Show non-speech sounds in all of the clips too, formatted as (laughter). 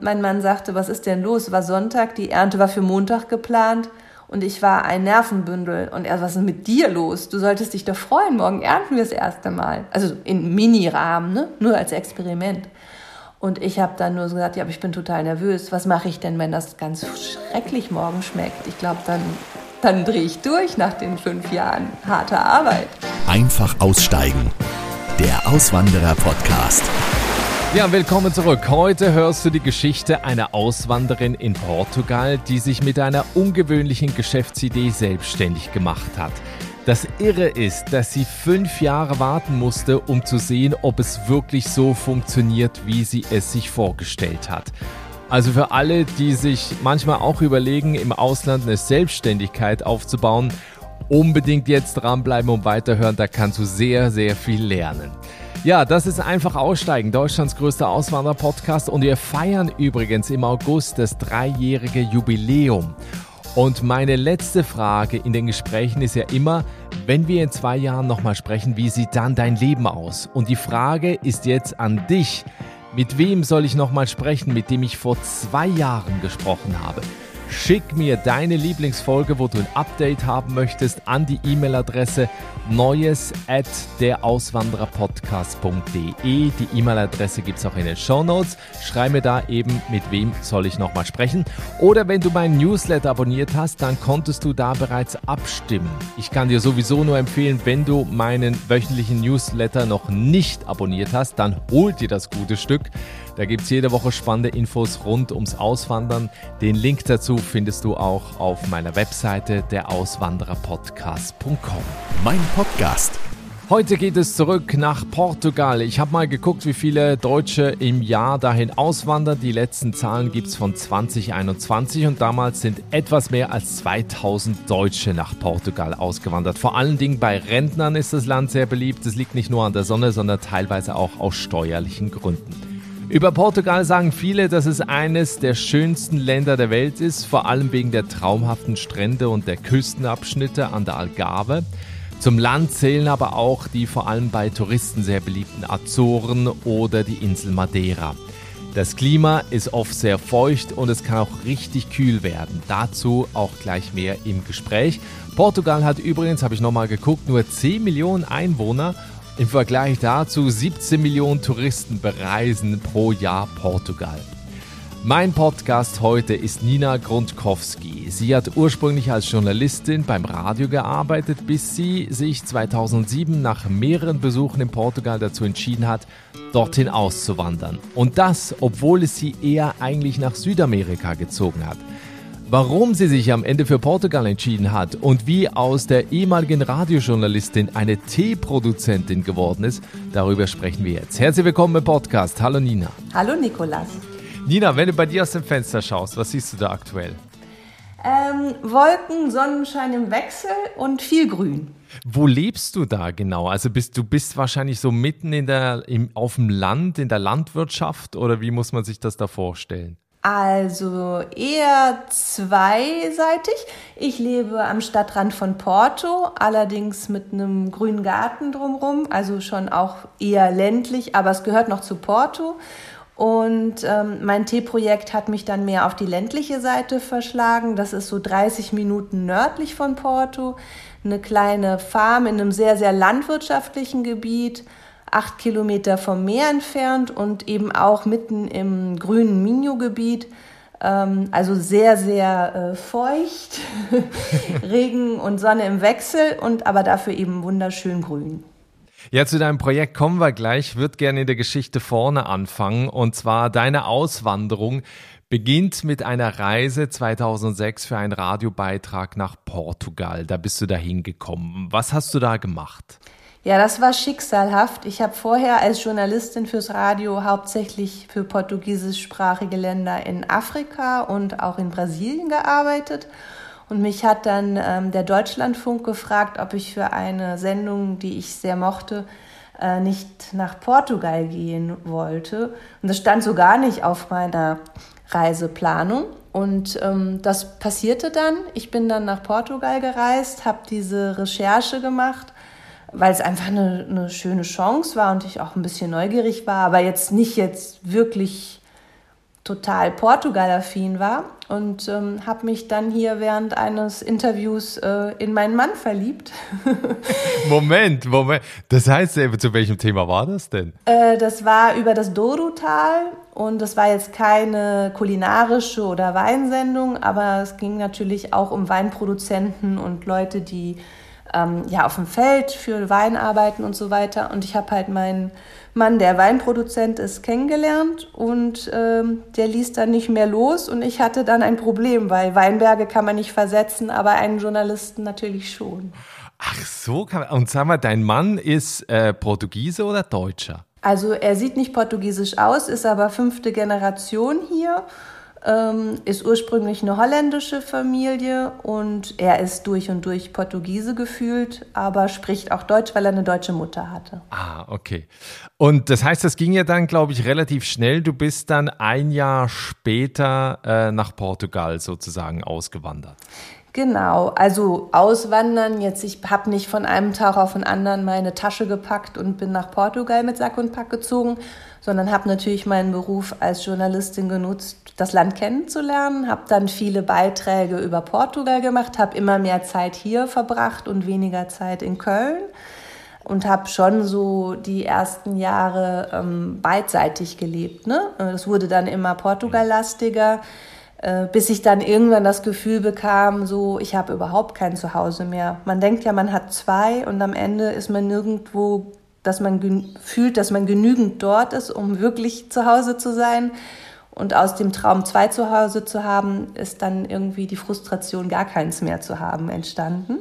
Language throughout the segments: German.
Mein Mann sagte, was ist denn los? War Sonntag, die Ernte war für Montag geplant und ich war ein Nervenbündel. Und er, was ist mit dir los? Du solltest dich doch freuen, morgen ernten wir das erste Mal. Also in Mini-Rahmen, ne? nur als Experiment. Und ich habe dann nur so gesagt, ja, aber ich bin total nervös. Was mache ich denn, wenn das ganz schrecklich morgen schmeckt? Ich glaube, dann, dann drehe ich durch nach den fünf Jahren harter Arbeit. Einfach aussteigen. Der Auswanderer-Podcast. Ja, willkommen zurück. Heute hörst du die Geschichte einer Auswanderin in Portugal, die sich mit einer ungewöhnlichen Geschäftsidee selbstständig gemacht hat. Das Irre ist, dass sie fünf Jahre warten musste, um zu sehen, ob es wirklich so funktioniert, wie sie es sich vorgestellt hat. Also für alle, die sich manchmal auch überlegen, im Ausland eine Selbstständigkeit aufzubauen, unbedingt jetzt dranbleiben und weiterhören, da kannst du sehr, sehr viel lernen. Ja, das ist einfach Aussteigen, Deutschlands größter Auswanderer-Podcast und wir feiern übrigens im August das dreijährige Jubiläum. Und meine letzte Frage in den Gesprächen ist ja immer, wenn wir in zwei Jahren nochmal sprechen, wie sieht dann dein Leben aus? Und die Frage ist jetzt an dich. Mit wem soll ich nochmal sprechen, mit dem ich vor zwei Jahren gesprochen habe? Schick mir deine Lieblingsfolge, wo du ein Update haben möchtest, an die E-Mail-Adresse neues at derauswandererpodcast.de. Die E-Mail-Adresse gibt es auch in den Show Notes. Schreib mir da eben, mit wem soll ich nochmal sprechen. Oder wenn du meinen Newsletter abonniert hast, dann konntest du da bereits abstimmen. Ich kann dir sowieso nur empfehlen, wenn du meinen wöchentlichen Newsletter noch nicht abonniert hast, dann hol dir das gute Stück. Da gibt es jede Woche spannende Infos rund ums Auswandern. Den Link dazu findest du auch auf meiner Webseite derauswandererpodcast.com. Mein Podcast. Heute geht es zurück nach Portugal. Ich habe mal geguckt, wie viele Deutsche im Jahr dahin auswandern. Die letzten Zahlen gibt es von 2021 und damals sind etwas mehr als 2000 Deutsche nach Portugal ausgewandert. Vor allen Dingen bei Rentnern ist das Land sehr beliebt. Es liegt nicht nur an der Sonne, sondern teilweise auch aus steuerlichen Gründen. Über Portugal sagen viele, dass es eines der schönsten Länder der Welt ist, vor allem wegen der traumhaften Strände und der Küstenabschnitte an der Algarve. Zum Land zählen aber auch die vor allem bei Touristen sehr beliebten Azoren oder die Insel Madeira. Das Klima ist oft sehr feucht und es kann auch richtig kühl werden. Dazu auch gleich mehr im Gespräch. Portugal hat übrigens, habe ich nochmal geguckt, nur 10 Millionen Einwohner im Vergleich dazu 17 Millionen Touristen bereisen pro Jahr Portugal. Mein Podcast heute ist Nina Grundkowski. Sie hat ursprünglich als Journalistin beim Radio gearbeitet, bis sie sich 2007 nach mehreren Besuchen in Portugal dazu entschieden hat, dorthin auszuwandern. Und das, obwohl es sie eher eigentlich nach Südamerika gezogen hat. Warum sie sich am Ende für Portugal entschieden hat und wie aus der ehemaligen Radiojournalistin eine Teeproduzentin geworden ist, darüber sprechen wir jetzt. Herzlich willkommen im Podcast. Hallo Nina. Hallo Nikolas. Nina, wenn du bei dir aus dem Fenster schaust, was siehst du da aktuell? Ähm, Wolken, Sonnenschein im Wechsel und viel Grün. Wo lebst du da genau? Also bist du bist wahrscheinlich so mitten in der, im, auf dem Land, in der Landwirtschaft oder wie muss man sich das da vorstellen? Also eher zweiseitig. Ich lebe am Stadtrand von Porto, allerdings mit einem grünen Garten drumherum, also schon auch eher ländlich, aber es gehört noch zu Porto. Und ähm, mein Teeprojekt hat mich dann mehr auf die ländliche Seite verschlagen. Das ist so 30 Minuten nördlich von Porto, eine kleine Farm in einem sehr, sehr landwirtschaftlichen Gebiet acht Kilometer vom Meer entfernt und eben auch mitten im grünen Minho-Gebiet. Ähm, also sehr, sehr äh, feucht, (laughs) Regen und Sonne im Wechsel und aber dafür eben wunderschön grün. Ja, zu deinem Projekt kommen wir gleich. Ich würde gerne in der Geschichte vorne anfangen. Und zwar deine Auswanderung beginnt mit einer Reise 2006 für einen Radiobeitrag nach Portugal. Da bist du da hingekommen. Was hast du da gemacht? Ja, das war schicksalhaft. Ich habe vorher als Journalistin fürs Radio hauptsächlich für portugiesischsprachige Länder in Afrika und auch in Brasilien gearbeitet. Und mich hat dann ähm, der Deutschlandfunk gefragt, ob ich für eine Sendung, die ich sehr mochte, äh, nicht nach Portugal gehen wollte. Und das stand so gar nicht auf meiner Reiseplanung. Und ähm, das passierte dann. Ich bin dann nach Portugal gereist, habe diese Recherche gemacht weil es einfach eine, eine schöne Chance war und ich auch ein bisschen neugierig war, aber jetzt nicht jetzt wirklich total Portugal-affin war und ähm, habe mich dann hier während eines Interviews äh, in meinen Mann verliebt. (laughs) Moment, Moment. Das heißt, äh, zu welchem Thema war das denn? Äh, das war über das Douro-Tal und das war jetzt keine kulinarische oder Weinsendung, aber es ging natürlich auch um Weinproduzenten und Leute, die ähm, ja auf dem Feld für Wein arbeiten und so weiter. Und ich habe halt meinen Mann, der Weinproduzent ist, kennengelernt und ähm, der ließ dann nicht mehr los und ich hatte dann ein Problem, weil Weinberge kann man nicht versetzen, aber einen Journalisten natürlich schon. Ach so, und sag mal, dein Mann ist äh, Portugiese oder Deutscher? Also er sieht nicht portugiesisch aus, ist aber fünfte Generation hier ähm, ist ursprünglich eine holländische Familie und er ist durch und durch Portugiese gefühlt, aber spricht auch Deutsch, weil er eine deutsche Mutter hatte. Ah, okay. Und das heißt, das ging ja dann, glaube ich, relativ schnell. Du bist dann ein Jahr später äh, nach Portugal sozusagen ausgewandert. Genau, also auswandern. Jetzt, ich habe nicht von einem Tag auf den anderen meine Tasche gepackt und bin nach Portugal mit Sack und Pack gezogen, sondern habe natürlich meinen Beruf als Journalistin genutzt, das Land kennenzulernen, habe dann viele Beiträge über Portugal gemacht, habe immer mehr Zeit hier verbracht und weniger Zeit in Köln und habe schon so die ersten Jahre ähm, beidseitig gelebt. Ne? Das wurde dann immer Portugal-lastiger, äh, bis ich dann irgendwann das Gefühl bekam, so ich habe überhaupt kein Zuhause mehr. Man denkt ja, man hat zwei und am Ende ist man nirgendwo dass man fühlt, dass man genügend dort ist, um wirklich zu Hause zu sein. Und aus dem Traum, zwei zu Hause zu haben, ist dann irgendwie die Frustration, gar keins mehr zu haben, entstanden.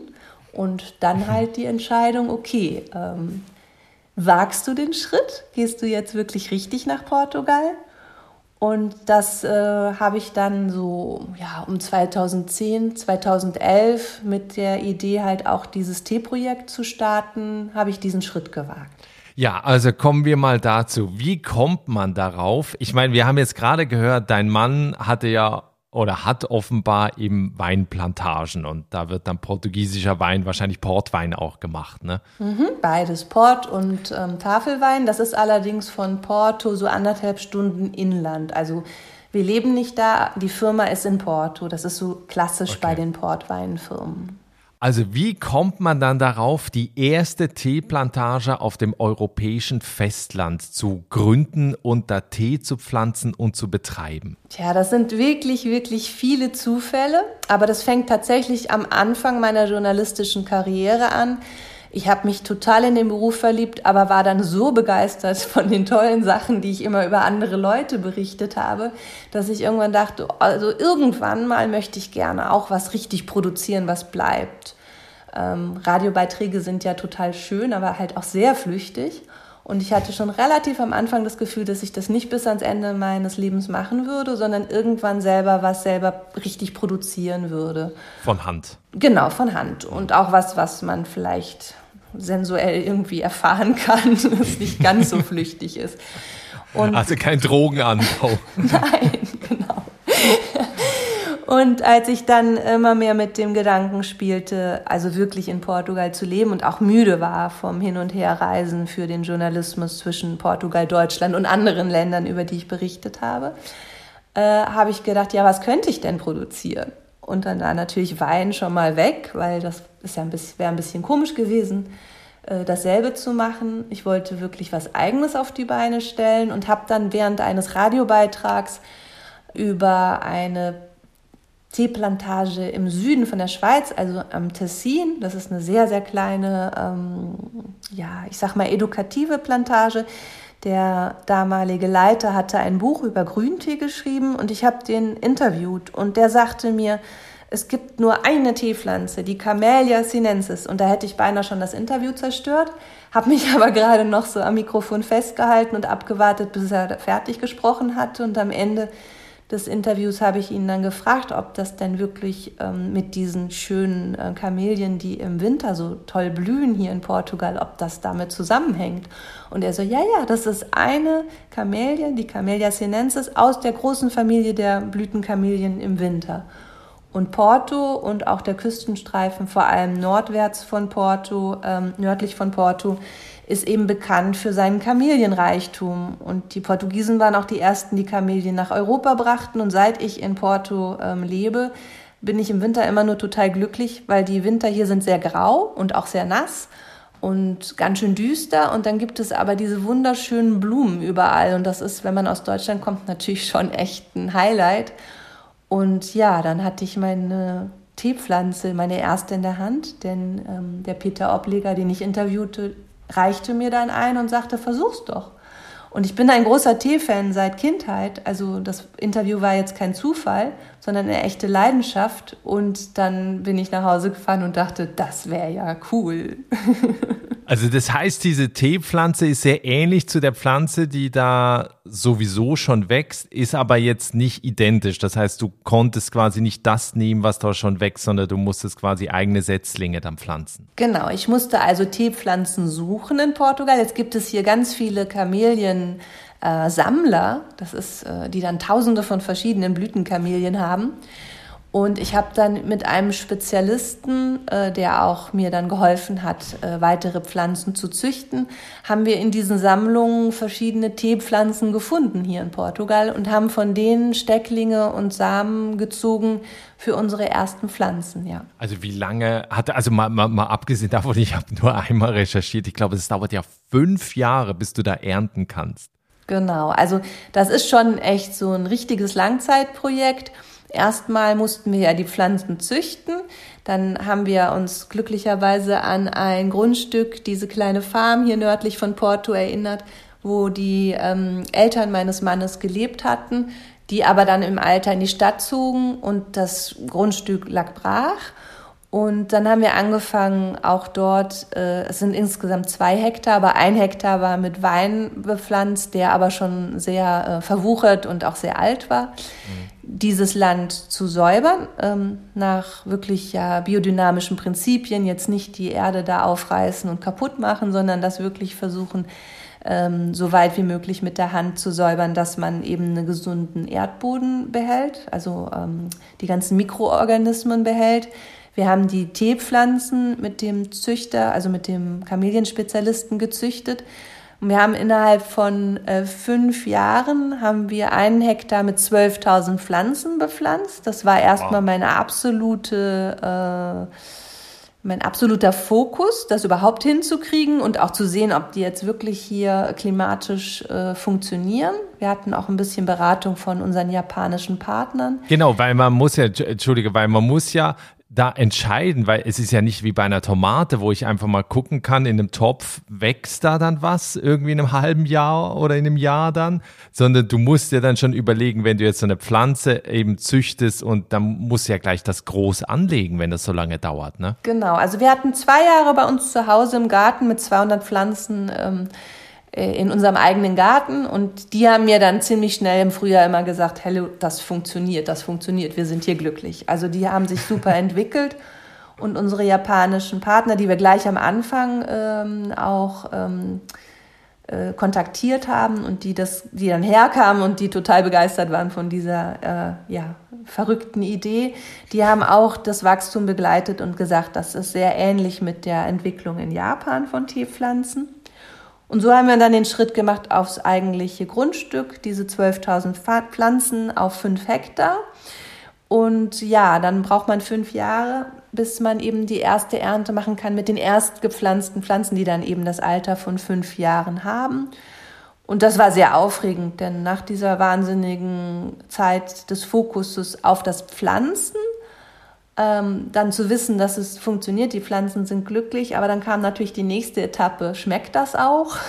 Und dann mhm. halt die Entscheidung, okay, ähm, wagst du den Schritt? Gehst du jetzt wirklich richtig nach Portugal? Und das äh, habe ich dann so ja, um 2010, 2011 mit der Idee halt auch dieses T-Projekt zu starten, habe ich diesen Schritt gewagt. Ja, also kommen wir mal dazu. Wie kommt man darauf? Ich meine, wir haben jetzt gerade gehört, dein Mann hatte ja oder hat offenbar eben Weinplantagen und da wird dann portugiesischer Wein, wahrscheinlich Portwein auch gemacht, ne? Mhm, beides, Port und ähm, Tafelwein. Das ist allerdings von Porto so anderthalb Stunden inland. Also wir leben nicht da, die Firma ist in Porto. Das ist so klassisch okay. bei den Portweinfirmen. Also wie kommt man dann darauf, die erste Teeplantage auf dem europäischen Festland zu gründen und da Tee zu pflanzen und zu betreiben? Tja, das sind wirklich, wirklich viele Zufälle, aber das fängt tatsächlich am Anfang meiner journalistischen Karriere an. Ich habe mich total in den Beruf verliebt, aber war dann so begeistert von den tollen Sachen, die ich immer über andere Leute berichtet habe, dass ich irgendwann dachte, also irgendwann mal möchte ich gerne auch was richtig produzieren, was bleibt. Ähm, Radiobeiträge sind ja total schön, aber halt auch sehr flüchtig. Und ich hatte schon relativ am Anfang das Gefühl, dass ich das nicht bis ans Ende meines Lebens machen würde, sondern irgendwann selber was selber richtig produzieren würde. Von Hand. Genau, von Hand. Und auch was, was man vielleicht sensuell irgendwie erfahren kann, (laughs) das nicht ganz so flüchtig ist. Und also kein Drogenanbau. (laughs) Nein, genau. Und als ich dann immer mehr mit dem Gedanken spielte, also wirklich in Portugal zu leben und auch müde war vom Hin- und Herreisen für den Journalismus zwischen Portugal, Deutschland und anderen Ländern, über die ich berichtet habe, äh, habe ich gedacht, ja, was könnte ich denn produzieren? Und dann war natürlich Wein schon mal weg, weil das ist ja ein bisschen, wäre ein bisschen komisch gewesen, äh, dasselbe zu machen. Ich wollte wirklich was Eigenes auf die Beine stellen und habe dann während eines Radiobeitrags über eine Teeplantage im Süden von der Schweiz, also am Tessin. Das ist eine sehr, sehr kleine, ähm, ja, ich sag mal, edukative Plantage. Der damalige Leiter hatte ein Buch über Grüntee geschrieben und ich habe den interviewt und der sagte mir, es gibt nur eine Teepflanze, die Camellia sinensis. Und da hätte ich beinahe schon das Interview zerstört, habe mich (laughs) aber gerade noch so am Mikrofon festgehalten und abgewartet, bis er fertig gesprochen hatte. Und am Ende des Interviews habe ich ihn dann gefragt, ob das denn wirklich ähm, mit diesen schönen äh, Kamelien, die im Winter so toll blühen hier in Portugal, ob das damit zusammenhängt. Und er so, ja, ja, das ist eine Kamelie, die Camellia sinensis, aus der großen Familie der Blütenkamelien im Winter. Und Porto und auch der Küstenstreifen, vor allem nordwärts von Porto, ähm, nördlich von Porto, ist eben bekannt für seinen Kamelienreichtum. Und die Portugiesen waren auch die ersten, die Kamelien nach Europa brachten. Und seit ich in Porto ähm, lebe, bin ich im Winter immer nur total glücklich, weil die Winter hier sind sehr grau und auch sehr nass und ganz schön düster. Und dann gibt es aber diese wunderschönen Blumen überall. Und das ist, wenn man aus Deutschland kommt, natürlich schon echt ein Highlight. Und ja, dann hatte ich meine Teepflanze, meine erste in der Hand, denn ähm, der Peter Obleger, den ich interviewte, reichte mir dann ein und sagte, versuch's doch. Und ich bin ein großer Tee-Fan seit Kindheit. Also das Interview war jetzt kein Zufall, sondern eine echte Leidenschaft. Und dann bin ich nach Hause gefahren und dachte, das wäre ja cool. (laughs) Also das heißt, diese Teepflanze ist sehr ähnlich zu der Pflanze, die da sowieso schon wächst, ist aber jetzt nicht identisch. Das heißt, du konntest quasi nicht das nehmen, was da schon wächst, sondern du musstest quasi eigene Setzlinge dann pflanzen. Genau, ich musste also Teepflanzen suchen in Portugal. Jetzt gibt es hier ganz viele Kamelien. Äh, Sammler, das ist, äh, die dann Tausende von verschiedenen Blütenkamelien haben. Und ich habe dann mit einem Spezialisten, äh, der auch mir dann geholfen hat, äh, weitere Pflanzen zu züchten, haben wir in diesen Sammlungen verschiedene Teepflanzen gefunden hier in Portugal und haben von denen Stecklinge und Samen gezogen für unsere ersten Pflanzen, ja. Also wie lange hat, also mal, mal, mal abgesehen davon, ich habe nur einmal recherchiert, ich glaube, es dauert ja fünf Jahre, bis du da ernten kannst. Genau, also das ist schon echt so ein richtiges Langzeitprojekt. Erstmal mussten wir ja die Pflanzen züchten. Dann haben wir uns glücklicherweise an ein Grundstück, diese kleine Farm hier nördlich von Porto erinnert, wo die ähm, Eltern meines Mannes gelebt hatten, die aber dann im Alter in die Stadt zogen und das Grundstück lag brach. Und dann haben wir angefangen, auch dort, äh, es sind insgesamt zwei Hektar, aber ein Hektar war mit Wein bepflanzt, der aber schon sehr äh, verwuchert und auch sehr alt war. Mhm dieses Land zu säubern, ähm, nach wirklich ja biodynamischen Prinzipien, jetzt nicht die Erde da aufreißen und kaputt machen, sondern das wirklich versuchen, ähm, so weit wie möglich mit der Hand zu säubern, dass man eben einen gesunden Erdboden behält, also ähm, die ganzen Mikroorganismen behält. Wir haben die Teepflanzen mit dem Züchter, also mit dem Kamelienspezialisten gezüchtet und wir haben innerhalb von äh, fünf Jahren haben wir einen Hektar mit 12.000 Pflanzen bepflanzt. Das war erstmal wow. meine absolute, äh, mein absoluter Fokus, das überhaupt hinzukriegen und auch zu sehen, ob die jetzt wirklich hier klimatisch äh, funktionieren. Wir hatten auch ein bisschen Beratung von unseren japanischen Partnern. Genau, weil man muss ja, entschuldige, weil man muss ja da entscheiden, weil es ist ja nicht wie bei einer Tomate, wo ich einfach mal gucken kann, in einem Topf wächst da dann was, irgendwie in einem halben Jahr oder in einem Jahr dann, sondern du musst dir dann schon überlegen, wenn du jetzt so eine Pflanze eben züchtest und dann musst du ja gleich das groß anlegen, wenn das so lange dauert, ne? Genau, also wir hatten zwei Jahre bei uns zu Hause im Garten mit 200 Pflanzen ähm, äh, in unserem eigenen Garten und die haben mir dann ziemlich schnell im Frühjahr immer gesagt, hello, das funktioniert, das funktioniert, wir sind hier glücklich. Also die haben sich super (laughs) entwickelt und unsere japanischen Partner, die wir gleich am Anfang ähm, auch ähm, äh, kontaktiert haben und die das, die dann herkamen und die total begeistert waren von dieser äh, ja, verrückten Idee, die haben auch das Wachstum begleitet und gesagt, das ist sehr ähnlich mit der Entwicklung in Japan von Teepflanzen. Und so haben wir dann den Schritt gemacht aufs eigentliche Grundstück, diese 12.000 Pflanzen auf 5 Hektar. Und ja, dann braucht man fünf Jahre, bis man eben die erste Ernte machen kann mit den erst gepflanzten Pflanzen, die dann eben das Alter von fünf Jahren haben. Und das war sehr aufregend, denn nach dieser wahnsinnigen Zeit des Fokuses auf das Pflanzen ähm, dann zu wissen, dass es funktioniert, die Pflanzen sind glücklich, aber dann kam natürlich die nächste Etappe. Schmeckt das auch? (laughs)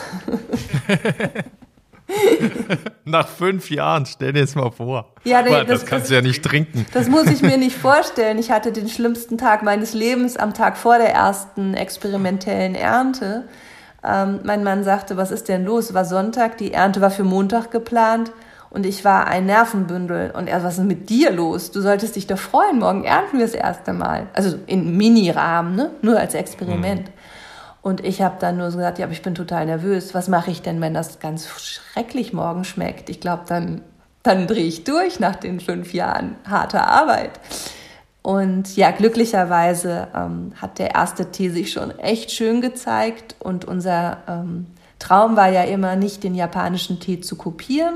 Nach fünf Jahren, stell dir das mal vor. Ja, nee, das, das, kannst das, du ja nicht trinken. Das muss ich mir nicht vorstellen. Ich hatte den schlimmsten Tag meines Lebens am Tag vor der ersten experimentellen Ernte. Ähm, mein Mann sagte, was ist denn los? War Sonntag, die Ernte war für Montag geplant. Und ich war ein Nervenbündel. Und er, was ist mit dir los? Du solltest dich doch freuen, morgen ernten wir das erste Mal. Also in Mini-Rahmen, ne? nur als Experiment. Mhm. Und ich habe dann nur so gesagt, ja, aber ich bin total nervös. Was mache ich denn, wenn das ganz schrecklich morgen schmeckt? Ich glaube, dann, dann drehe ich durch nach den fünf Jahren harter Arbeit. Und ja, glücklicherweise ähm, hat der erste Tee sich schon echt schön gezeigt und unser ähm, Traum war ja immer nicht den japanischen Tee zu kopieren,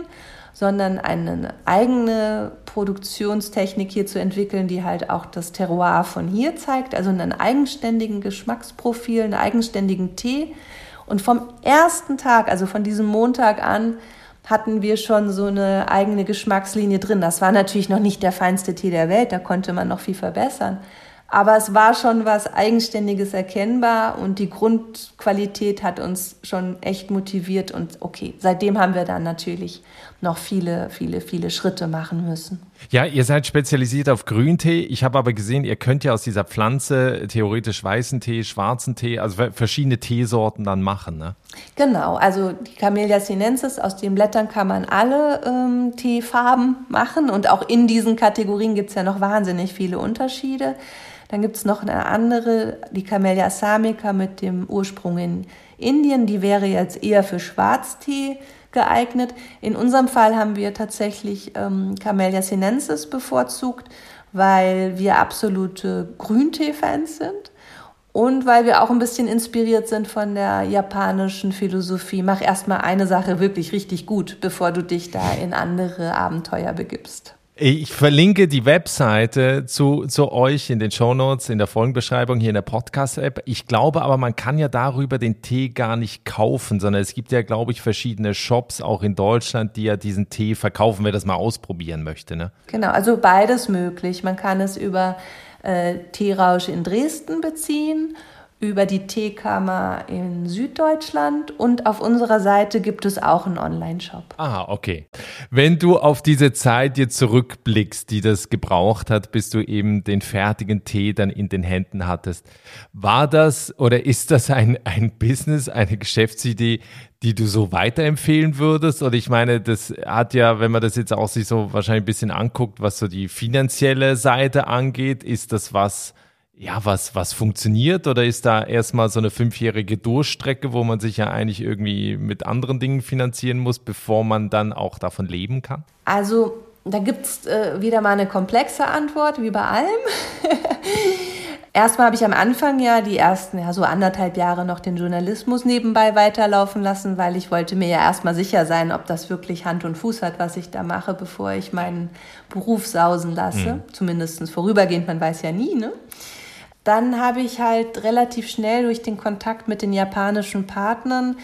sondern eine eigene Produktionstechnik hier zu entwickeln, die halt auch das Terroir von hier zeigt, also einen eigenständigen Geschmacksprofil, einen eigenständigen Tee. Und vom ersten Tag, also von diesem Montag an, hatten wir schon so eine eigene Geschmackslinie drin. Das war natürlich noch nicht der feinste Tee der Welt, da konnte man noch viel verbessern. Aber es war schon was Eigenständiges erkennbar und die Grundqualität hat uns schon echt motiviert. Und okay, seitdem haben wir dann natürlich noch viele, viele, viele Schritte machen müssen. Ja, ihr seid spezialisiert auf Grüntee. Ich habe aber gesehen, ihr könnt ja aus dieser Pflanze theoretisch weißen Tee, schwarzen Tee, also verschiedene Teesorten dann machen, ne? Genau, also die Camellia sinensis, aus den Blättern kann man alle ähm, Teefarben machen und auch in diesen Kategorien gibt es ja noch wahnsinnig viele Unterschiede. Dann gibt es noch eine andere, die Camellia samica mit dem Ursprung in Indien. Die wäre jetzt eher für Schwarztee geeignet. In unserem Fall haben wir tatsächlich ähm, Camellia sinensis bevorzugt, weil wir absolute Grüntee-Fans sind und weil wir auch ein bisschen inspiriert sind von der japanischen Philosophie. Mach erstmal eine Sache wirklich richtig gut, bevor du dich da in andere Abenteuer begibst. Ich verlinke die Webseite zu, zu euch in den Shownotes, in der Folgenbeschreibung hier in der Podcast-App. Ich glaube aber, man kann ja darüber den Tee gar nicht kaufen, sondern es gibt ja, glaube ich, verschiedene Shops auch in Deutschland, die ja diesen Tee verkaufen, wer das mal ausprobieren möchte. Ne? Genau, also beides möglich. Man kann es über äh, Teerausch in Dresden beziehen über die Teekammer in Süddeutschland und auf unserer Seite gibt es auch einen Online-Shop. Ah, okay. Wenn du auf diese Zeit jetzt zurückblickst, die das gebraucht hat, bis du eben den fertigen Tee dann in den Händen hattest, war das oder ist das ein, ein Business, eine Geschäftsidee, die du so weiterempfehlen würdest? Oder ich meine, das hat ja, wenn man das jetzt auch sich so wahrscheinlich ein bisschen anguckt, was so die finanzielle Seite angeht, ist das was, ja, was, was funktioniert oder ist da erstmal so eine fünfjährige Durchstrecke, wo man sich ja eigentlich irgendwie mit anderen Dingen finanzieren muss, bevor man dann auch davon leben kann? Also, da gibt es äh, wieder mal eine komplexe Antwort, wie bei allem. (laughs) Erstmal habe ich am Anfang ja die ersten, ja, so anderthalb Jahre noch den Journalismus nebenbei weiterlaufen lassen, weil ich wollte mir ja erstmal sicher sein, ob das wirklich Hand und Fuß hat, was ich da mache, bevor ich meinen Beruf sausen lasse. Mhm. Zumindest vorübergehend, man weiß ja nie, ne? Dann habe ich halt relativ schnell durch den Kontakt mit den japanischen Partnern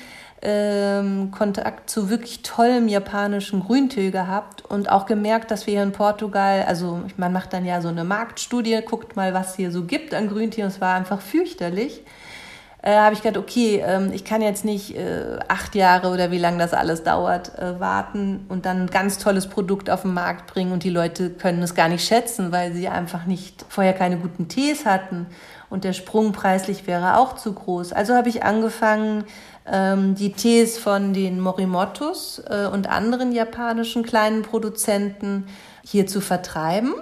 ähm, Kontakt zu wirklich tollem japanischen Grüntee gehabt und auch gemerkt, dass wir hier in Portugal, also man macht dann ja so eine Marktstudie, guckt mal, was hier so gibt an Grüntee und es war einfach fürchterlich äh, habe ich gedacht, okay, ähm, ich kann jetzt nicht äh, acht Jahre oder wie lange das alles dauert, äh, warten und dann ein ganz tolles Produkt auf den Markt bringen und die Leute können es gar nicht schätzen, weil sie einfach nicht vorher keine guten Tees hatten und der Sprung preislich wäre auch zu groß. Also habe ich angefangen, ähm, die Tees von den Morimotos äh, und anderen japanischen kleinen Produzenten hier zu vertreiben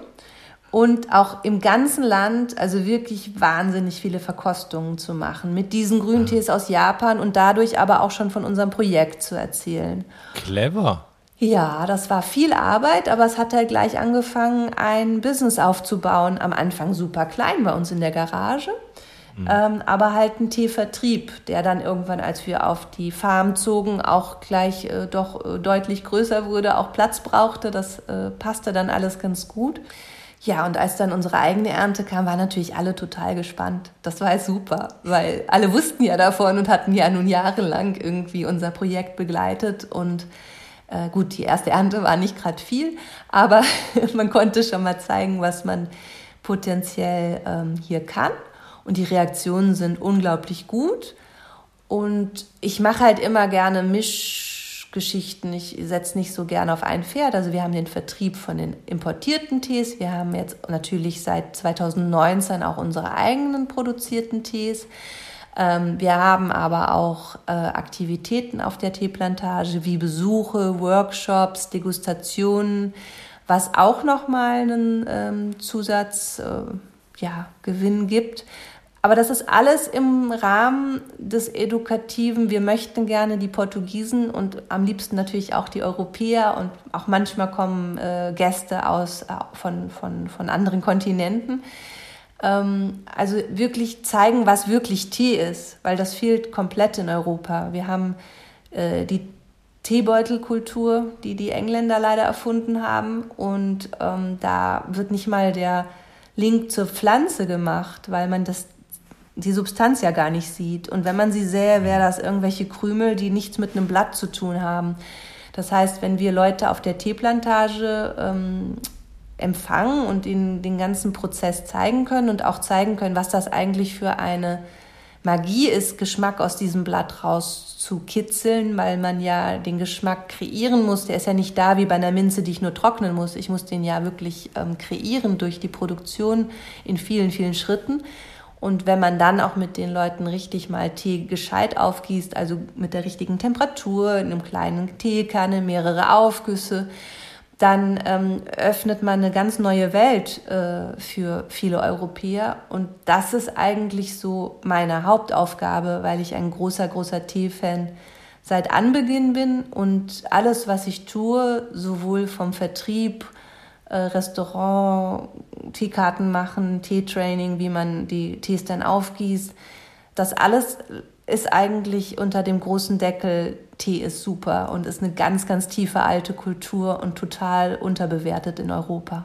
und auch im ganzen Land, also wirklich wahnsinnig viele Verkostungen zu machen mit diesen Grüntees aus Japan und dadurch aber auch schon von unserem Projekt zu erzählen. Clever. Ja, das war viel Arbeit, aber es hat halt gleich angefangen, ein Business aufzubauen. Am Anfang super klein bei uns in der Garage, mhm. ähm, aber halt ein Teevertrieb, der dann irgendwann, als wir auf die Farm zogen, auch gleich äh, doch äh, deutlich größer wurde, auch Platz brauchte. Das äh, passte dann alles ganz gut. Ja, und als dann unsere eigene Ernte kam, waren natürlich alle total gespannt. Das war super, weil alle wussten ja davon und hatten ja nun jahrelang irgendwie unser Projekt begleitet. Und äh, gut, die erste Ernte war nicht gerade viel, aber (laughs) man konnte schon mal zeigen, was man potenziell ähm, hier kann. Und die Reaktionen sind unglaublich gut. Und ich mache halt immer gerne Misch Geschichten. Ich setze nicht so gerne auf ein Pferd. Also wir haben den Vertrieb von den importierten Tees. Wir haben jetzt natürlich seit 2019 auch unsere eigenen produzierten Tees. Ähm, wir haben aber auch äh, Aktivitäten auf der Teeplantage wie Besuche, Workshops, Degustationen, was auch nochmal einen ähm, Zusatzgewinn äh, ja, gibt aber das ist alles im Rahmen des Edukativen. Wir möchten gerne die Portugiesen und am liebsten natürlich auch die Europäer und auch manchmal kommen äh, Gäste aus, äh, von, von, von anderen Kontinenten. Ähm, also wirklich zeigen, was wirklich Tee ist, weil das fehlt komplett in Europa. Wir haben äh, die Teebeutelkultur, die die Engländer leider erfunden haben und ähm, da wird nicht mal der Link zur Pflanze gemacht, weil man das die Substanz ja gar nicht sieht. Und wenn man sie sähe, wäre das irgendwelche Krümel, die nichts mit einem Blatt zu tun haben. Das heißt, wenn wir Leute auf der Teeplantage ähm, empfangen und ihnen den ganzen Prozess zeigen können und auch zeigen können, was das eigentlich für eine Magie ist, Geschmack aus diesem Blatt rauszukitzeln, weil man ja den Geschmack kreieren muss. Der ist ja nicht da wie bei einer Minze, die ich nur trocknen muss. Ich muss den ja wirklich ähm, kreieren durch die Produktion in vielen, vielen Schritten. Und wenn man dann auch mit den Leuten richtig mal Tee gescheit aufgießt, also mit der richtigen Temperatur, in einem kleinen Teekanne, mehrere Aufgüsse, dann ähm, öffnet man eine ganz neue Welt äh, für viele Europäer. Und das ist eigentlich so meine Hauptaufgabe, weil ich ein großer, großer Tee-Fan seit Anbeginn bin und alles, was ich tue, sowohl vom Vertrieb, Restaurant, Teekarten machen, Teetraining, wie man die Tees dann aufgießt. Das alles ist eigentlich unter dem großen Deckel Tee ist super und ist eine ganz, ganz tiefe alte Kultur und total unterbewertet in Europa.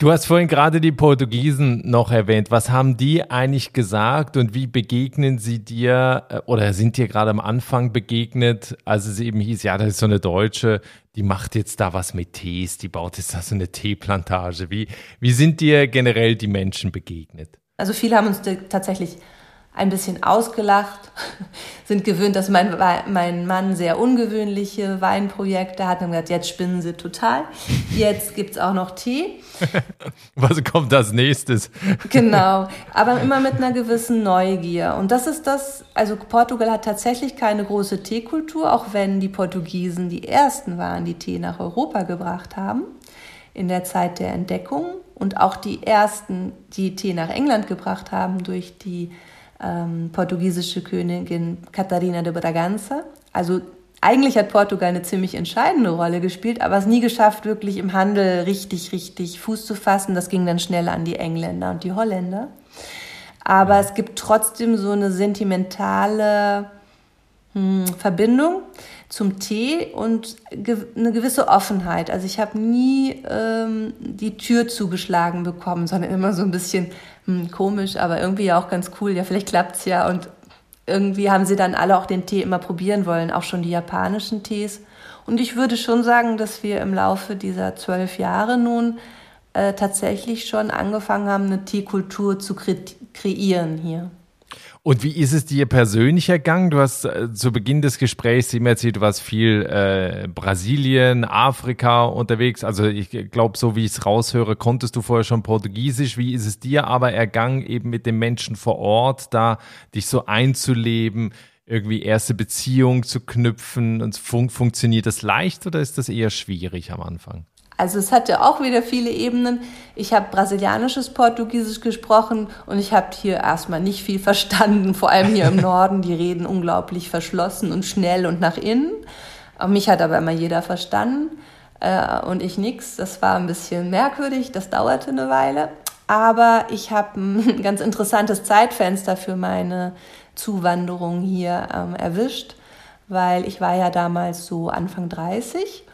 Du hast vorhin gerade die Portugiesen noch erwähnt. Was haben die eigentlich gesagt und wie begegnen sie dir äh, oder sind dir gerade am Anfang begegnet, als es eben hieß, ja, das ist so eine Deutsche, die macht jetzt da was mit Tees, die baut jetzt da so eine Teeplantage. Wie, wie sind dir generell die Menschen begegnet? Also viele haben uns tatsächlich ein bisschen ausgelacht, (laughs) sind gewöhnt, dass mein, mein Mann sehr ungewöhnliche Weinprojekte hat und gesagt, jetzt spinnen sie total. Jetzt gibt's auch noch Tee. (laughs) Was kommt als nächstes? (laughs) Genau, aber immer mit einer gewissen Neugier. Und das ist das, also Portugal hat tatsächlich keine große Teekultur, auch wenn die Portugiesen die ersten waren, die Tee nach Europa gebracht haben in der Zeit der Entdeckung und auch die ersten, die Tee nach England gebracht haben durch die ähm, portugiesische Königin Catarina de Braganza. Also eigentlich hat Portugal eine ziemlich entscheidende Rolle gespielt, aber es nie geschafft, wirklich im Handel richtig, richtig Fuß zu fassen. Das ging dann schnell an die Engländer und die Holländer. Aber es gibt trotzdem so eine sentimentale hm, Verbindung zum Tee und ge eine gewisse Offenheit. Also ich habe nie ähm, die Tür zugeschlagen bekommen, sondern immer so ein bisschen hm, komisch, aber irgendwie auch ganz cool. Ja, vielleicht klappt's ja. Und irgendwie haben sie dann alle auch den Tee immer probieren wollen, auch schon die japanischen Tees. Und ich würde schon sagen, dass wir im Laufe dieser zwölf Jahre nun äh, tatsächlich schon angefangen haben, eine Teekultur zu kre kreieren hier. Und wie ist es dir persönlich ergangen? Du hast äh, zu Beginn des Gesprächs immer erzählt, du warst viel äh, Brasilien, Afrika unterwegs. Also ich glaube, so wie ich es raushöre, konntest du vorher schon Portugiesisch. Wie ist es dir aber ergangen, eben mit den Menschen vor Ort da dich so einzuleben, irgendwie erste Beziehungen zu knüpfen? Und fun funktioniert das leicht oder ist das eher schwierig am Anfang? Also es hatte auch wieder viele Ebenen. Ich habe brasilianisches Portugiesisch gesprochen und ich habe hier erstmal nicht viel verstanden, vor allem hier im (laughs) Norden. Die reden unglaublich verschlossen und schnell und nach innen. Mich hat aber immer jeder verstanden äh, und ich nix. Das war ein bisschen merkwürdig, das dauerte eine Weile. Aber ich habe ein (laughs) ganz interessantes Zeitfenster für meine Zuwanderung hier ähm, erwischt, weil ich war ja damals so Anfang 30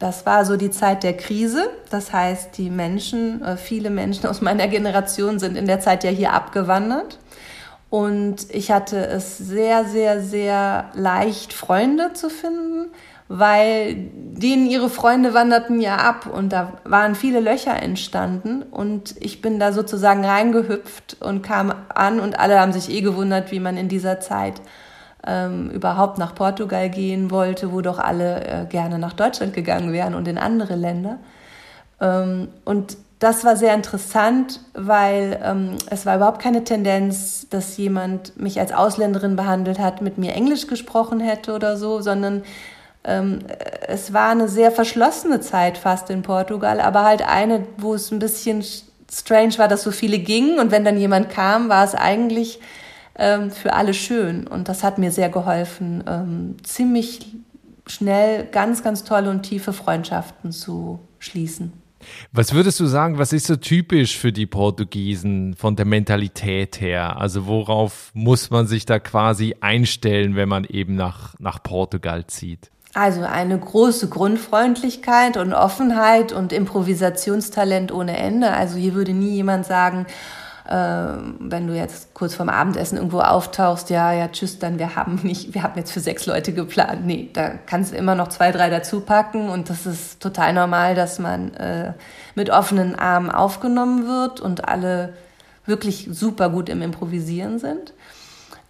das war so die Zeit der Krise. Das heißt, die Menschen, äh, viele Menschen (laughs) aus meiner Generation sind in der Zeit ja hier abgewandert. Und ich hatte es sehr, sehr, sehr leicht, Freunde zu finden, weil denen ihre Freunde wanderten ja ab und da waren viele Löcher entstanden und ich bin da sozusagen reingehüpft und kam an und alle haben sich eh gewundert, wie man in dieser Zeit ähm, überhaupt nach Portugal gehen wollte, wo doch alle äh, gerne nach Deutschland gegangen wären und in andere Länder. Ähm, und das war sehr interessant, weil ähm, es war überhaupt keine Tendenz, dass jemand mich als Ausländerin behandelt hat, mit mir Englisch gesprochen hätte oder so, sondern ähm, es war eine sehr verschlossene Zeit fast in Portugal, aber halt eine, wo es ein bisschen strange war, dass so viele gingen und wenn dann jemand kam, war es eigentlich ähm, für alle schön und das hat mir sehr geholfen, ähm, ziemlich schnell ganz, ganz tolle und tiefe Freundschaften zu schließen. Was würdest du sagen, was ist so typisch für die Portugiesen von der Mentalität her? Also worauf muss man sich da quasi einstellen, wenn man eben nach, nach Portugal zieht? Also eine große Grundfreundlichkeit und Offenheit und Improvisationstalent ohne Ende. Also hier würde nie jemand sagen, wenn du jetzt kurz vorm Abendessen irgendwo auftauchst, ja, ja, tschüss, dann wir haben nicht, wir haben jetzt für sechs Leute geplant. Nee, da kannst du immer noch zwei, drei dazu packen und das ist total normal, dass man äh, mit offenen Armen aufgenommen wird und alle wirklich super gut im Improvisieren sind.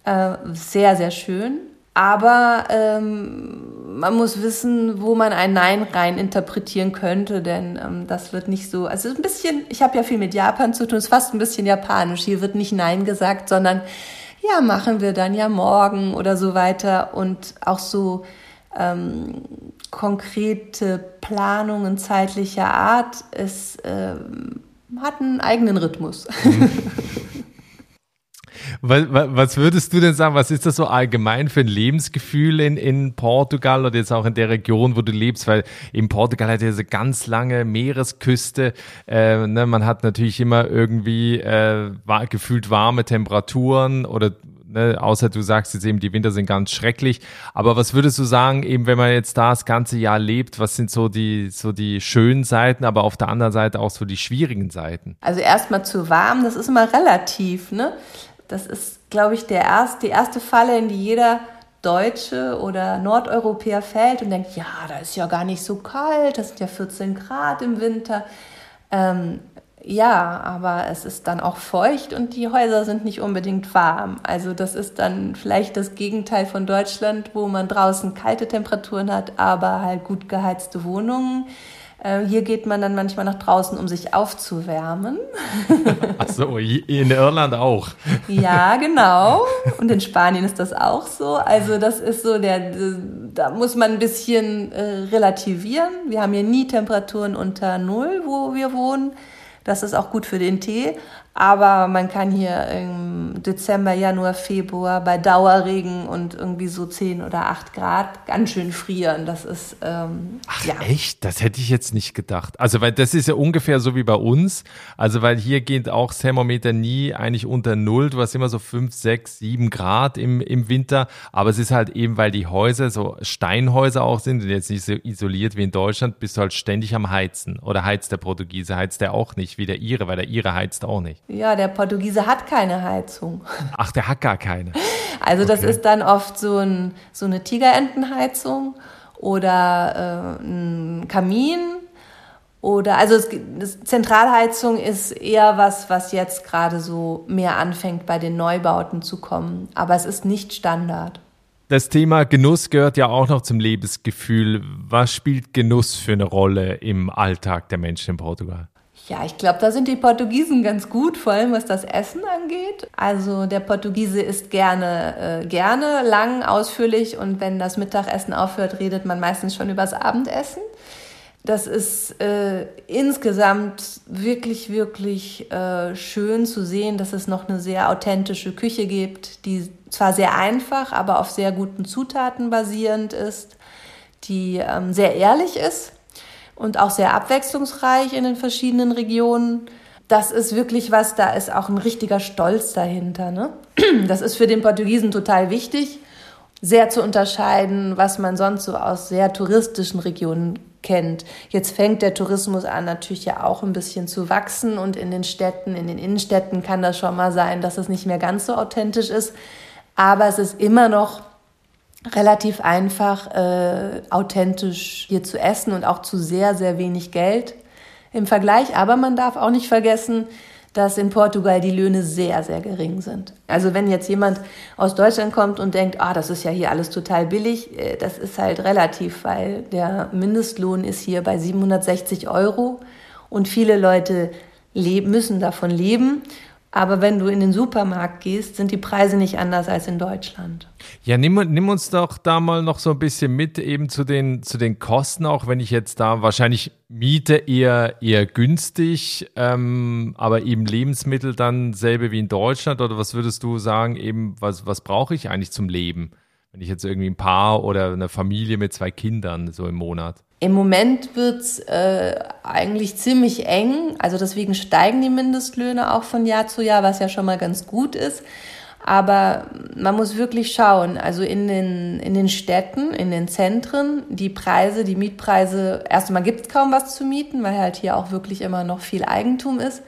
Äh, sehr, sehr schön. Aber ähm, man muss wissen, wo man ein Nein rein interpretieren könnte, denn ähm, das wird nicht so. Also ein bisschen, ich habe ja viel mit Japan zu tun, es ist fast ein bisschen japanisch. Hier wird nicht Nein gesagt, sondern ja, machen wir dann ja morgen oder so weiter. Und auch so ähm, konkrete Planungen zeitlicher Art, es äh, hat einen eigenen Rhythmus. (laughs) Was, was, würdest du denn sagen, was ist das so allgemein für ein Lebensgefühl in, in Portugal oder jetzt auch in der Region, wo du lebst? Weil in Portugal hat ja diese ganz lange Meeresküste. Äh, ne, man hat natürlich immer irgendwie äh, gefühlt warme Temperaturen oder Ne, außer du sagst jetzt eben, die Winter sind ganz schrecklich. Aber was würdest du sagen, eben wenn man jetzt da das ganze Jahr lebt, was sind so die, so die schönen Seiten, aber auf der anderen Seite auch so die schwierigen Seiten? Also erstmal zu warm, das ist immer relativ, ne? Das ist, glaube ich, der erst, die erste Falle, in die jeder Deutsche oder Nordeuropäer fällt und denkt, ja, da ist ja gar nicht so kalt, das sind ja 14 Grad im Winter. Ähm, ja, aber es ist dann auch feucht und die Häuser sind nicht unbedingt warm. Also das ist dann vielleicht das Gegenteil von Deutschland, wo man draußen kalte Temperaturen hat, aber halt gut geheizte Wohnungen. Äh, hier geht man dann manchmal nach draußen, um sich aufzuwärmen. (laughs) Ach so, in Irland auch. Ja, (laughs) genau. Und in Spanien ist das auch so. Also das ist so der, da muss man ein bisschen äh, relativieren. Wir haben hier nie Temperaturen unter Null, wo wir wohnen. Das ist auch gut für den Tee. Aber man kann hier im Dezember, Januar, Februar bei Dauerregen und irgendwie so 10 oder 8 Grad ganz schön frieren. Das ist, ähm, Ach, ja. echt? Das hätte ich jetzt nicht gedacht. Also, weil das ist ja ungefähr so wie bei uns. Also, weil hier geht auch das Thermometer nie eigentlich unter Null. Du hast immer so 5, 6, 7 Grad im, im Winter. Aber es ist halt eben, weil die Häuser so Steinhäuser auch sind und jetzt nicht so isoliert wie in Deutschland, bist du halt ständig am Heizen. Oder heizt der Portugiese, heizt der auch nicht, wie der Ire, weil der Ire heizt auch nicht. Ja, der Portugiese hat keine Heizung. Ach, der hat gar keine. (laughs) Also das ist dann oft so, ein, so eine Tigerentenheizung oder äh, ein Kamin. Oder also es, das Zentralheizung ist eher was, was jetzt gerade so mehr anfängt bei den Neubauten zu kommen. Aber es ist nicht Standard. Das Thema Genuss gehört ja auch noch zum Lebensgefühl. Was spielt Genuss für eine Rolle im Alltag der Menschen in Portugal? Ja, ich glaube, da sind die Portugiesen ganz gut, vor allem was das Essen angeht. Also der Portugiese isst gerne, äh, gerne, lang, ausführlich und wenn das Mittagessen aufhört, redet man meistens schon übers Abendessen. Das ist äh, insgesamt wirklich, wirklich äh, schön zu sehen, dass es noch eine sehr authentische Küche gibt, die zwar sehr einfach, aber auf sehr guten Zutaten basierend ist, die ähm, sehr ehrlich ist und auch sehr abwechslungsreich in den verschiedenen Regionen. Das ist wirklich was, da ist auch ein richtiger Stolz dahinter. Ne? (clears throat) Das ist für den Portugiesen total wichtig, sehr zu unterscheiden, was man sonst so aus sehr touristischen Regionen kennt. Jetzt fängt der Tourismus an, natürlich ja auch ein bisschen zu wachsen und in den Städten, in den Innenstädten kann das schon mal sein, dass es nicht mehr ganz so authentisch ist. Aber es ist immer noch relativ einfach äh, authentisch hier zu essen und auch zu sehr, sehr wenig Geld im Vergleich. Aber man darf auch nicht vergessen, dass in Portugal die Löhne sehr, sehr gering sind. Also wenn jetzt jemand aus Deutschland kommt und denkt, ah, das ist ja hier alles total billig, äh, das ist halt relativ, weil der Mindestlohn ist hier bei 760 Euro und viele Leute leben, müssen davon leben. Aber wenn du in den Supermarkt gehst, sind die Preise nicht anders als in Deutschland. Ja, nimm, nimm uns doch da mal noch so ein bisschen mit, eben zu den, zu den Kosten, auch wenn ich jetzt da wahrscheinlich Miete eher, eher günstig, ähm, aber eben Lebensmittel dann selbe wie in Deutschland. Oder was würdest du sagen, eben, was, was brauche ich eigentlich zum Leben? Wenn ich jetzt irgendwie ein Paar oder eine Familie mit zwei Kindern so im Monat. Im Moment wird's äh, eigentlich ziemlich eng. Also deswegen steigen die Mindestlöhne auch von Jahr zu Jahr, was ja schon mal ganz gut ist. Aber man muss wirklich schauen, also in den, in den Städten, in den Zentren, die Preise, die Mietpreise, erstmal gibt es kaum was zu mieten, weil halt hier auch wirklich immer noch viel Eigentum ist.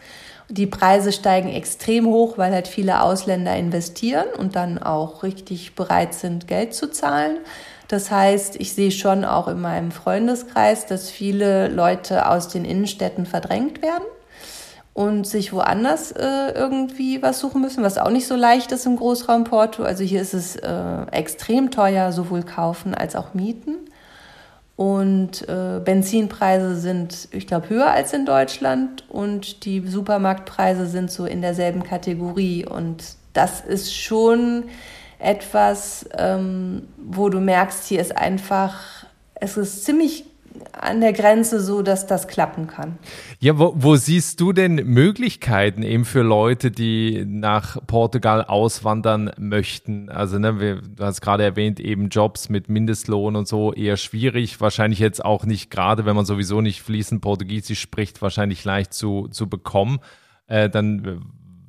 Die Preise steigen extrem hoch, weil halt viele Ausländer investieren und dann auch richtig bereit sind, Geld zu zahlen. Das heißt, ich sehe schon auch in meinem Freundeskreis, dass viele Leute aus den Innenstädten verdrängt werden und sich woanders äh, irgendwie was suchen müssen, was auch nicht so leicht ist im Großraum Porto. Also hier ist es äh, extrem teuer, sowohl kaufen als auch mieten. Und äh, Benzinpreise sind, ich glaube, höher als in Deutschland und die Supermarktpreise sind so in derselben Kategorie. Und das ist schon etwas, ähm, wo du merkst, hier ist einfach, es ist ziemlich an der Grenze so, dass das klappen kann. Ja, wo, wo siehst du denn Möglichkeiten eben für Leute, die nach Portugal auswandern möchten? Also, ne, wir, du hast gerade erwähnt, eben Jobs mit Mindestlohn und so eher schwierig. Wahrscheinlich jetzt auch nicht gerade, wenn man sowieso nicht fließend Portugiesisch spricht, wahrscheinlich leicht zu, zu bekommen. Äh, dann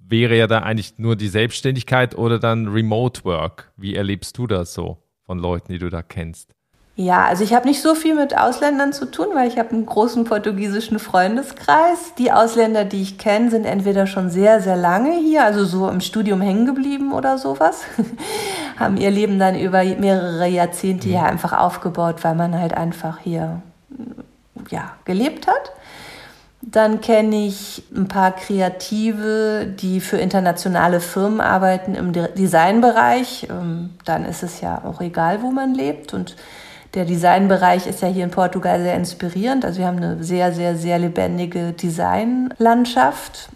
wäre ja da eigentlich nur die Selbstständigkeit oder dann Remote Work. Wie erlebst du das so von Leuten, die du da kennst? Ja, also ich habe nicht so viel mit Ausländern zu tun, weil ich habe einen großen portugiesischen Freundeskreis. Die Ausländer, die ich kenne, sind entweder schon sehr, sehr lange hier, also so im Studium hängen geblieben oder sowas, (laughs) haben ihr Leben dann über mehrere Jahrzehnte hier einfach aufgebaut, weil man halt einfach hier ja, gelebt hat. Dann kenne ich ein paar Kreative, die für internationale Firmen arbeiten im Designbereich. Ähm, dann ist es ja auch egal, wo man lebt. Und der Designbereich ist ja hier in Portugal sehr inspirierend. Also wir haben eine sehr, sehr, sehr lebendige Designlandschaft.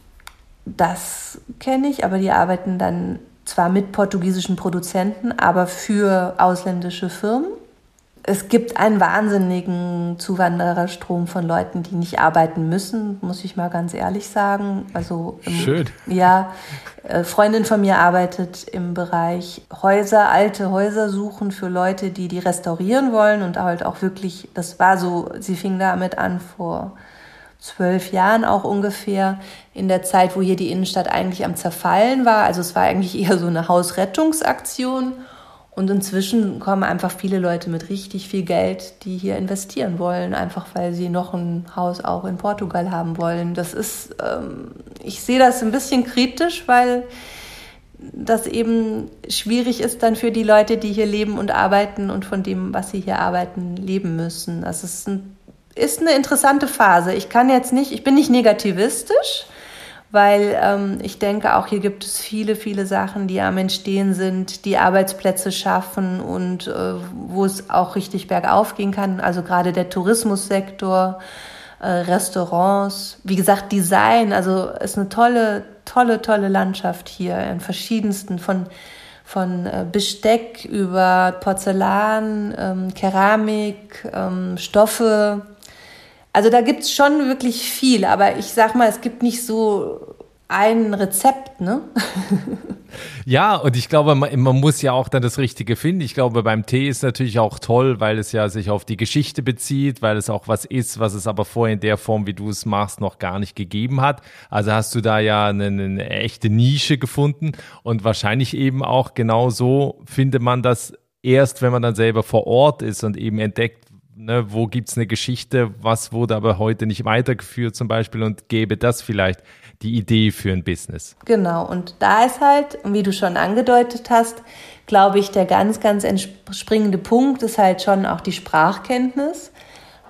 Das kenne ich, aber die arbeiten dann zwar mit portugiesischen Produzenten, aber für ausländische Firmen es gibt einen wahnsinnigen Zuwandererstrom von Leuten, die nicht arbeiten müssen, muss ich mal ganz ehrlich sagen. Also im, schön. Ja, äh, Freundin von mir arbeitet im Bereich Häuser, alte Häuser suchen für Leute, die die restaurieren wollen und halt auch wirklich. Das war so. Sie fing damit an vor zwölf Jahren auch ungefähr, in der Zeit, wo hier die Innenstadt eigentlich am Zerfallen war. Also es war eigentlich eher so eine Hausrettungsaktion. Und inzwischen kommen einfach viele Leute mit richtig viel Geld, die hier investieren wollen, einfach weil sie noch ein Haus auch in Portugal haben wollen. Das ist, ähm, ich sehe das ein bisschen kritisch, weil das eben schwierig ist dann für die Leute, die hier leben und arbeiten und von dem, was sie hier arbeiten, leben müssen. Das ist, ein, ist eine interessante Phase. Ich kann jetzt nicht, ich bin nicht negativistisch, weil ähm, ich denke, auch hier gibt es viele, viele Sachen, die am Entstehen sind, die Arbeitsplätze schaffen und äh, wo es auch richtig bergauf gehen kann. Also gerade der Tourismussektor, äh, Restaurants, wie gesagt, Design, also ist eine tolle, tolle, tolle Landschaft hier in verschiedensten von von äh, Besteck über Porzellan, ähm, Keramik, ähm, Stoffe, also da gibt es schon wirklich viel, aber ich sag mal, es gibt nicht so ein Rezept, ne? (laughs) ja, und ich glaube, man, man, muss ja auch dann das Richtige finden. Ich glaube, beim Tee ist natürlich auch toll, weil es ja sich auf die Geschichte bezieht, weil es auch was ist, was es aber vorher in der Form, wie du es machst, noch gar nicht gegeben hat. Also hast du da ja eine, eine echte Nische gefunden und wahrscheinlich eben auch genau so findet man das erst, wenn man dann selber vor Ort ist und eben entdeckt, ne, wo gibt es eine Geschichte, was wurde aber heute nicht weitergeführt zum Beispiel und gäbe das vielleicht die Idee für ein Business. Genau, und da ist halt, wie du schon angedeutet hast, glaube ich, der ganz, ganz entspringende Punkt ist halt schon auch die Sprachkenntnis,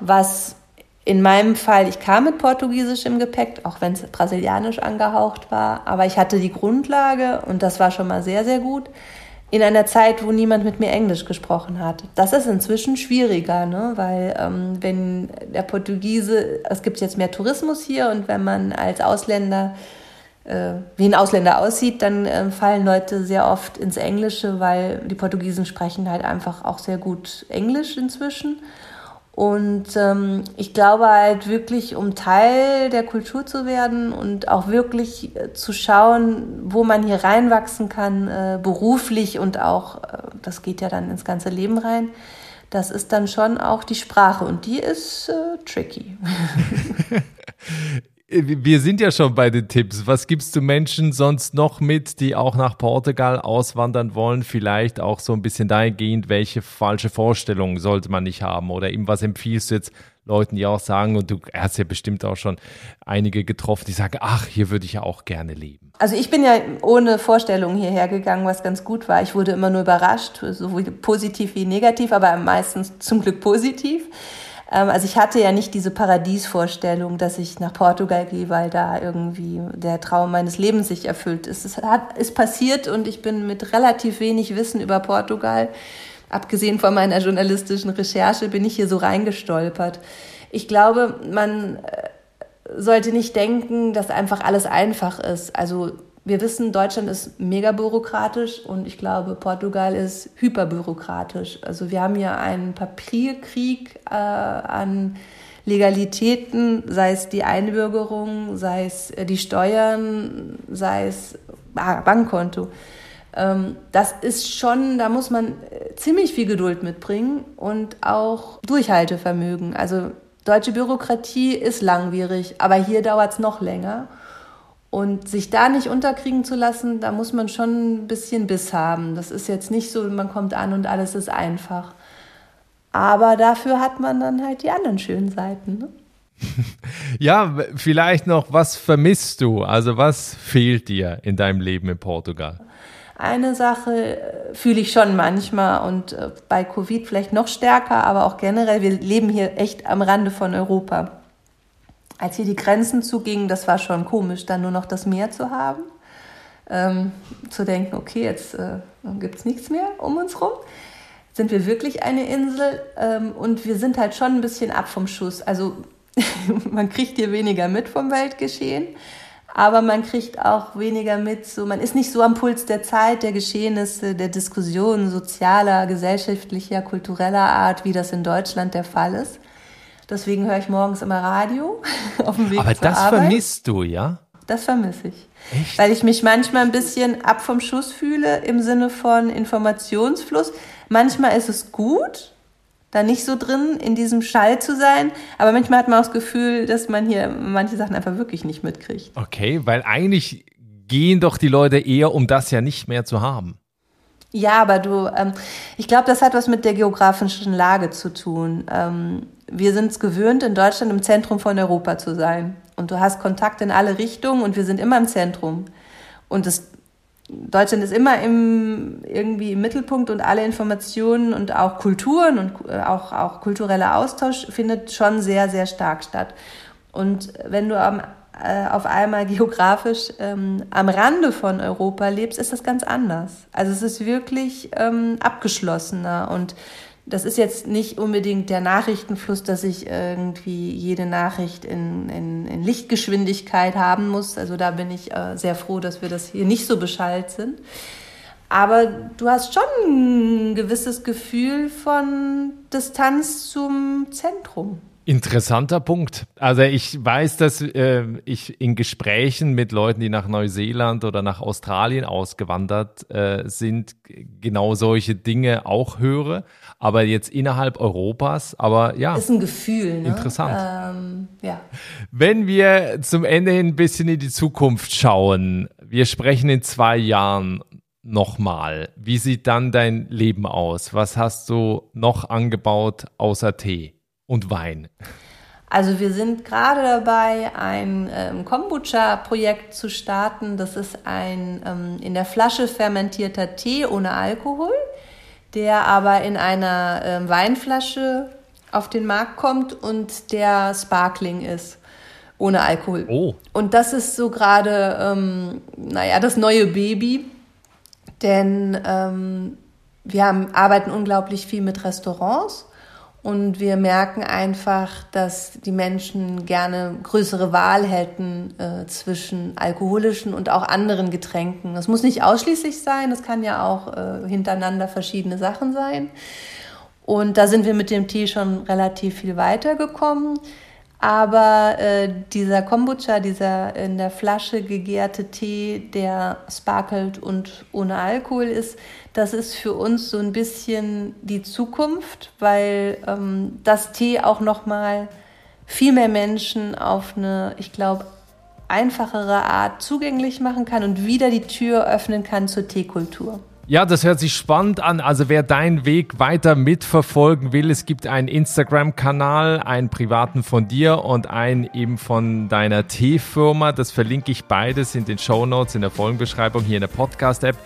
was in meinem Fall, ich kam mit Portugiesisch im Gepäck, auch wenn es brasilianisch angehaucht war, aber ich hatte die Grundlage und das war schon mal sehr, sehr gut in einer Zeit, wo niemand mit mir Englisch gesprochen hat. Das ist inzwischen schwieriger, ne? weil ähm, wenn der Portugiese, es gibt jetzt mehr Tourismus hier und wenn man als Ausländer äh, wie ein Ausländer aussieht, dann äh, fallen Leute sehr oft ins Englische, weil die Portugiesen sprechen halt einfach auch sehr gut Englisch inzwischen. Und ähm, ich glaube halt wirklich, um Teil der Kultur zu werden und auch wirklich äh, zu schauen, wo man hier reinwachsen kann, äh, beruflich und auch, äh, das geht ja dann ins ganze Leben rein, das ist dann schon auch die Sprache und die ist äh, tricky. (laughs) (laughs) Wir sind ja schon bei den Tipps. Was gibst du Menschen sonst noch mit, die auch nach Portugal auswandern wollen? Vielleicht auch so ein bisschen dahingehend, welche falsche Vorstellungen sollte man nicht haben? Oder eben was empfiehlst du jetzt Leuten, die auch sagen, und du hast ja bestimmt auch schon einige getroffen, die sagen, ach, hier würde ich ja auch gerne leben. Also ich bin ja ohne Vorstellungen hierher gegangen, was ganz gut war. Ich wurde immer nur überrascht, sowohl positiv wie negativ, aber meistens zum Glück positiv. Ähm, also ich hatte ja nicht diese Paradiesvorstellung, dass ich nach Portugal gehe, weil da irgendwie der Traum meines Lebens sich erfüllt ist. Es hat, ist passiert und ich bin mit relativ wenig Wissen über Portugal, abgesehen von meiner journalistischen Recherche, bin ich hier so reingestolpert. Ich glaube, man äh, sollte nicht denken, dass einfach alles einfach ist. Also wir wissen, Deutschland ist mega bürokratisch und ich glaube, Portugal ist hyperbürokratisch. Also wir haben hier einen Papierkrieg äh, an Legalitäten, sei es die Einbürgerung, sei es äh, die Steuern, sei es ah, Bankkonto. Ähm, das ist schon, da muss man äh, ziemlich viel Geduld mitbringen und auch Durchhaltevermögen. Also deutsche Bürokratie ist langwierig, aber hier dauert es noch länger. Und sich da nicht unterkriegen zu lassen, da muss man schon ein bisschen Biss haben. Das ist jetzt nicht so, man kommt an und alles ist einfach. Aber dafür hat man dann halt die anderen schönen Seiten. Ne? (laughs) ja, vielleicht noch, was vermisst du? Also was fehlt dir in deinem Leben in Portugal? Eine Sache äh, fühle ich schon manchmal und äh, bei Covid vielleicht noch stärker, aber auch generell, wir leben hier echt am Rande von Europa als hier die Grenzen zugingen, das war schon komisch, dann nur noch das Meer zu haben. Ähm, zu denken, okay, jetzt äh, gibt es nichts mehr um uns rum. Sind wir wirklich eine Insel ähm, und wir sind halt schon ein bisschen ab vom Schuss. Also (laughs) man kriegt hier weniger mit vom Weltgeschehen, aber man kriegt auch weniger mit, so man ist nicht so am Puls der Zeit, der Geschehnisse, der Diskussionen sozialer, gesellschaftlicher, kultureller Art, wie das in Deutschland der Fall ist. Deswegen höre ich morgens immer Radio (laughs) auf dem Weg Aber zur das Arbeit. vermisst du, ja? Das vermisse ich. Echt? Weil ich mich manchmal ein bisschen ab vom Schuss fühle im Sinne von Informationsfluss. Manchmal ist es gut, da nicht so drin in diesem Schall zu sein, aber manchmal hat man auch das Gefühl, dass man hier manche Sachen einfach wirklich nicht mitkriegt. Okay, weil eigentlich gehen doch die Leute eher, um das ja nicht mehr zu haben. Ja, aber du, ähm, ich glaube, das hat was mit der geografischen Lage zu tun. Ähm, wir sind es gewöhnt, in Deutschland im Zentrum von Europa zu sein. Und du hast Kontakt in alle Richtungen und wir sind immer im Zentrum. Und das, Deutschland ist immer im, irgendwie im Mittelpunkt und alle Informationen und auch Kulturen und äh, auch, auch kultureller Austausch findet schon sehr, sehr stark statt. Und wenn du am äh, auf einmal (laughs) geografisch ähm, am Rande von Europa lebst, ist das ganz anders. Also es ist wirklich ähm, abgeschlossener und das ist jetzt nicht unbedingt der Nachrichtenfluss, dass ich irgendwie jede Nachricht in, in, in Lichtgeschwindigkeit haben muss. Also da bin ich äh, sehr froh, dass wir das hier nicht so beschallt sind. Aber du hast schon ein gewisses Gefühl von Distanz zum Zentrum. Interessanter Punkt. Also ich weiß, dass äh, ich in Gesprächen mit Leuten, die nach Neuseeland oder nach Australien ausgewandert äh, sind, genau solche Dinge auch höre. Aber jetzt innerhalb Europas, aber ja. Ist ein Gefühl, ne? Interessant. Ähm, ja. Wenn wir zum Ende hin ein bisschen in die Zukunft schauen, wir sprechen in zwei Jahren nochmal. Wie sieht dann dein Leben aus? Was hast du noch angebaut außer Tee? und Wein? Also wir sind gerade dabei, ein ähm, Kombucha-Projekt zu starten. Das ist ein ähm, in der Flasche fermentierter Tee ohne Alkohol, der aber in einer ähm, Weinflasche auf den Markt kommt und der Sparkling ist, ohne Alkohol. Oh. Und das ist so gerade, ähm, naja, das neue Baby, denn ähm, wir haben, arbeiten unglaublich viel mit Restaurants Und wir merken einfach, dass die Menschen gerne größere Wahl hätten äh, zwischen alkoholischen und auch anderen Getränken. Das muss nicht ausschließlich sein, das kann ja auch äh, hintereinander verschiedene Sachen sein. Und da sind wir mit dem Tee schon relativ viel weitergekommen. Aber äh, dieser Kombucha, dieser in der Flasche gegärte Tee, der sparkelt und ohne Alkohol ist, das ist für uns so ein bisschen die Zukunft, weil ähm, das Tee auch noch mal viel mehr Menschen auf eine, ich glaube, einfachere Art zugänglich machen kann und wieder die Tür öffnen kann zur Teekultur. Ja, das hört sich spannend an. Also wer deinen Weg weiter mitverfolgen will, es gibt einen Instagram-Kanal, einen privaten von dir und einen eben von deiner Teefirma. Das verlinke ich beides in den Show Notes, in der Folgenbeschreibung hier in der Podcast-App.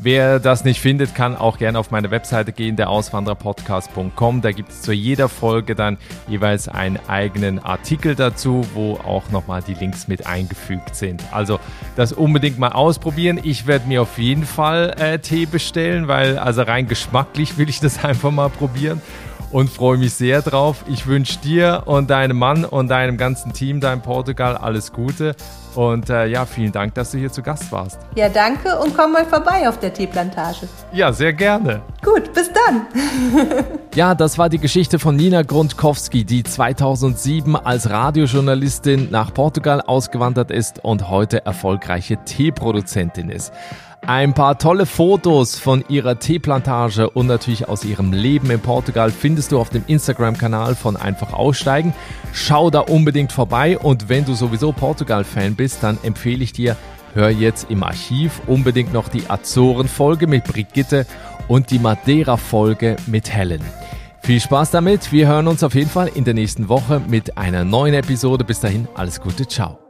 Wer das nicht findet, kann auch gerne auf meine Webseite gehen, der Auswandererpodcast.com. Da gibt es zu jeder Folge dann jeweils einen eigenen Artikel dazu, wo auch nochmal die Links mit eingefügt sind. Also das unbedingt mal ausprobieren. Ich werde mir auf jeden Fall äh, Tee bestellen, weil also rein geschmacklich will ich das (laughs) einfach mal probieren und freue mich sehr drauf. Ich wünsche dir und deinem Mann und deinem ganzen Team da in Portugal alles Gute und äh, ja, vielen Dank, dass du hier zu Gast warst. Ja, danke und komm mal vorbei auf der Teeplantage. Ja, sehr gerne. Gut, bis dann. (laughs) ja, das war die Geschichte von Nina Grundkowski, die 2007 als Radiojournalistin nach Portugal ausgewandert ist und heute erfolgreiche Teeproduzentin ist. Ein paar tolle Fotos von ihrer Teeplantage und natürlich aus ihrem Leben in Portugal findest du auf dem Instagram-Kanal von Einfach Aussteigen. Schau da unbedingt vorbei und wenn du sowieso Portugal-Fan bist, dann empfehle ich dir, hör jetzt im Archiv unbedingt noch die Azoren-Folge mit Brigitte und die Madeira-Folge mit Helen. Viel Spaß damit. Wir hören uns auf jeden Fall in der nächsten Woche mit einer neuen Episode. Bis dahin, alles Gute, ciao.